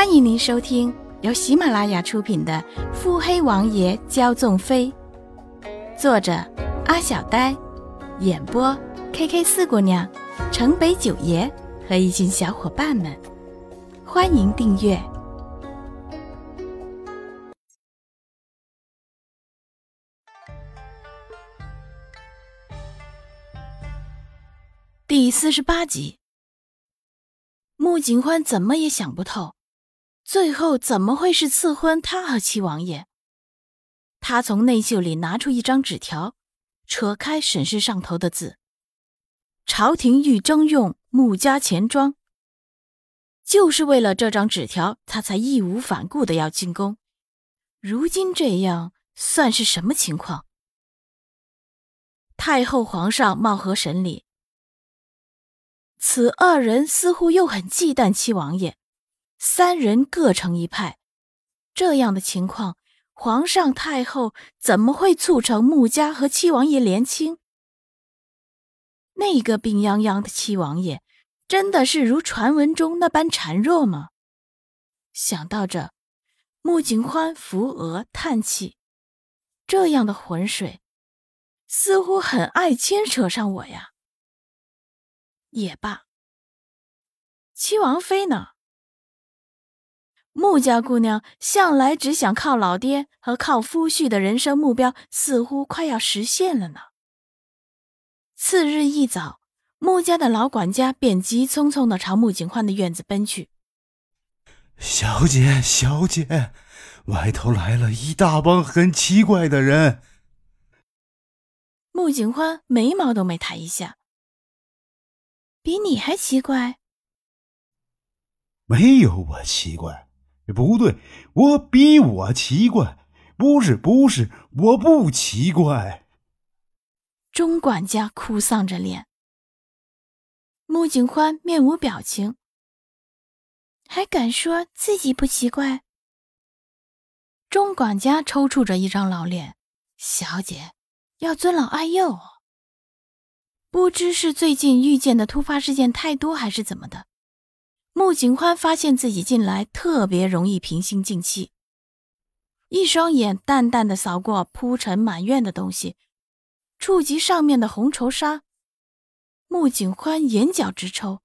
欢迎您收听由喜马拉雅出品的《腹黑王爷骄纵妃》，作者阿小呆，演播 K K 四姑娘、城北九爷和一群小伙伴们。欢迎订阅第四十八集。穆景欢怎么也想不透。最后怎么会是赐婚他和七王爷？他从内袖里拿出一张纸条，扯开审视上头的字：“朝廷欲征用穆家钱庄。”就是为了这张纸条，他才义无反顾的要进宫。如今这样，算是什么情况？太后、皇上貌合神离，此二人似乎又很忌惮七王爷。三人各成一派，这样的情况，皇上太后怎么会促成穆家和七王爷联亲？那个病殃殃的七王爷，真的是如传闻中那般孱弱吗？想到这，穆景欢扶额叹气，这样的浑水，似乎很爱牵扯上我呀。也罢，七王妃呢？穆家姑娘向来只想靠老爹和靠夫婿的人生目标，似乎快要实现了呢。次日一早，穆家的老管家便急匆匆的朝穆景欢的院子奔去。小姐，小姐，外头来了一大帮很奇怪的人。穆景欢眉毛都没抬一下，比你还奇怪？没有我奇怪。不对，我比我奇怪，不是不是，我不奇怪。钟管家哭丧着脸，穆景欢面无表情，还敢说自己不奇怪？钟管家抽搐着一张老脸，小姐要尊老爱幼，不知是最近遇见的突发事件太多，还是怎么的。穆景欢发现自己近来特别容易平心静气，一双眼淡淡的扫过铺陈满院的东西，触及上面的红绸纱，穆景欢眼角直抽，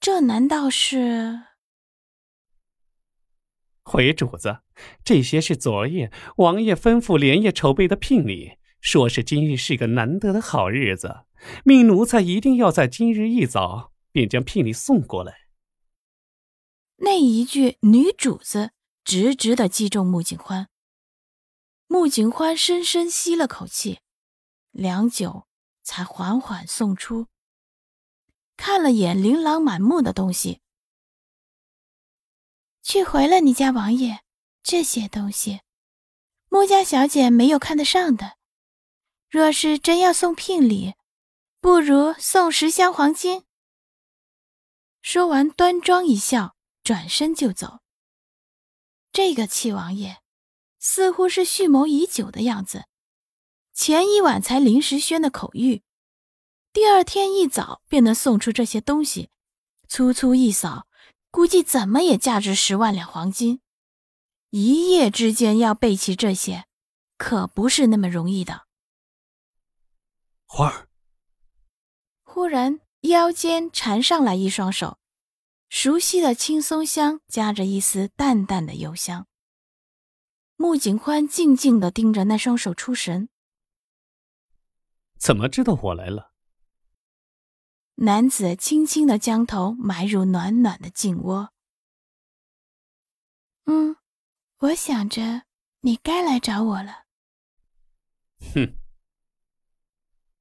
这难道是？回主子，这些是昨夜王爷吩咐连夜筹备的聘礼，说是今日是个难得的好日子，命奴才一定要在今日一早便将聘礼送过来。那一句“女主子”直直的击中穆景欢。穆景欢深深吸了口气，良久，才缓缓送出。看了眼琳琅满目的东西，去回了你家王爷。这些东西，穆家小姐没有看得上的。若是真要送聘礼，不如送十箱黄金。说完，端庄一笑。转身就走。这个七王爷似乎是蓄谋已久的样子，前一晚才临时宣的口谕，第二天一早便能送出这些东西，粗粗一扫，估计怎么也价值十万两黄金。一夜之间要备齐这些，可不是那么容易的。花儿，忽然腰间缠上来一双手。熟悉的青松香夹着一丝淡淡的幽香。穆景欢静静的盯着那双手出神。怎么知道我来了？男子轻轻的将头埋入暖暖的颈窝。嗯，我想着你该来找我了。哼，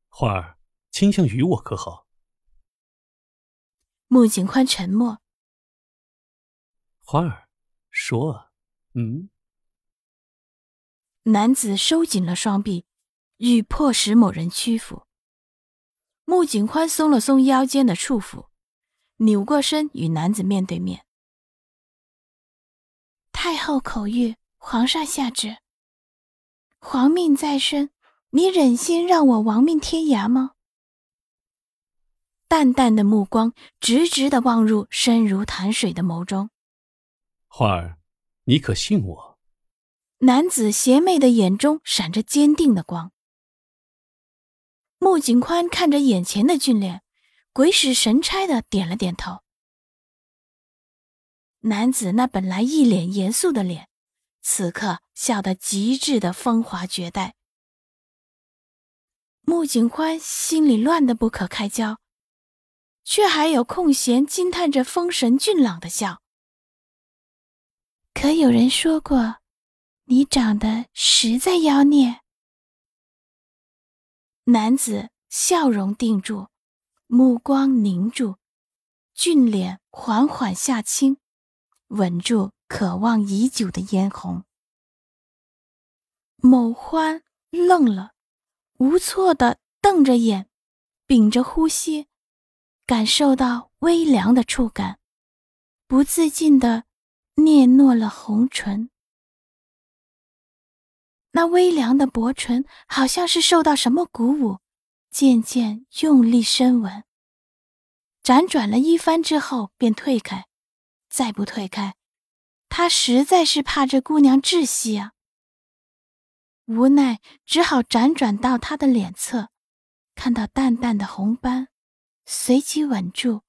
花儿倾向于我可好？穆景宽沉默。花儿，说：“嗯。”男子收紧了双臂，欲迫使某人屈服。穆景宽松了松腰间的束缚，扭过身与男子面对面。太后口谕，皇上下旨。皇命在身，你忍心让我亡命天涯吗？淡淡的目光直直的望入深如潭水的眸中。花儿，你可信我？男子邪魅的眼中闪着坚定的光。穆景宽看着眼前的俊脸，鬼使神差的点了点头。男子那本来一脸严肃的脸，此刻笑得极致的风华绝代。穆景欢心里乱得不可开交，却还有空闲惊叹着风神俊朗的笑。可有人说过，你长得实在妖孽。男子笑容定住，目光凝住，俊脸缓缓下倾，稳住渴望已久的嫣红。某欢愣了。无措的瞪着眼，屏着呼吸，感受到微凉的触感，不自禁的嗫嚅了红唇。那微凉的薄唇好像是受到什么鼓舞，渐渐用力深吻。辗转了一番之后，便退开，再不退开，他实在是怕这姑娘窒息啊。无奈，只好辗转到他的脸侧，看到淡淡的红斑，随即稳住，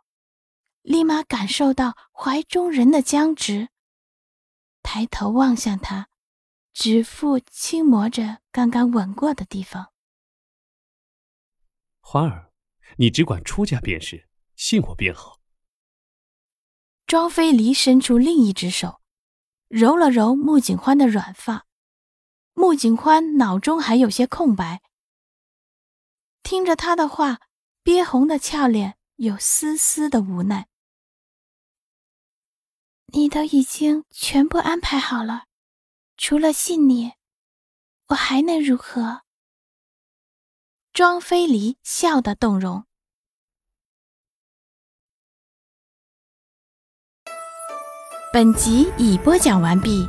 立马感受到怀中人的僵直，抬头望向他，指腹轻磨着刚刚吻过的地方。花儿，你只管出家便是，信我便好。庄飞离伸出另一只手，揉了揉穆景欢的软发。穆景欢脑中还有些空白，听着他的话，憋红的俏脸有丝丝的无奈。你都已经全部安排好了，除了信你，我还能如何？庄飞离笑得动容。本集已播讲完毕。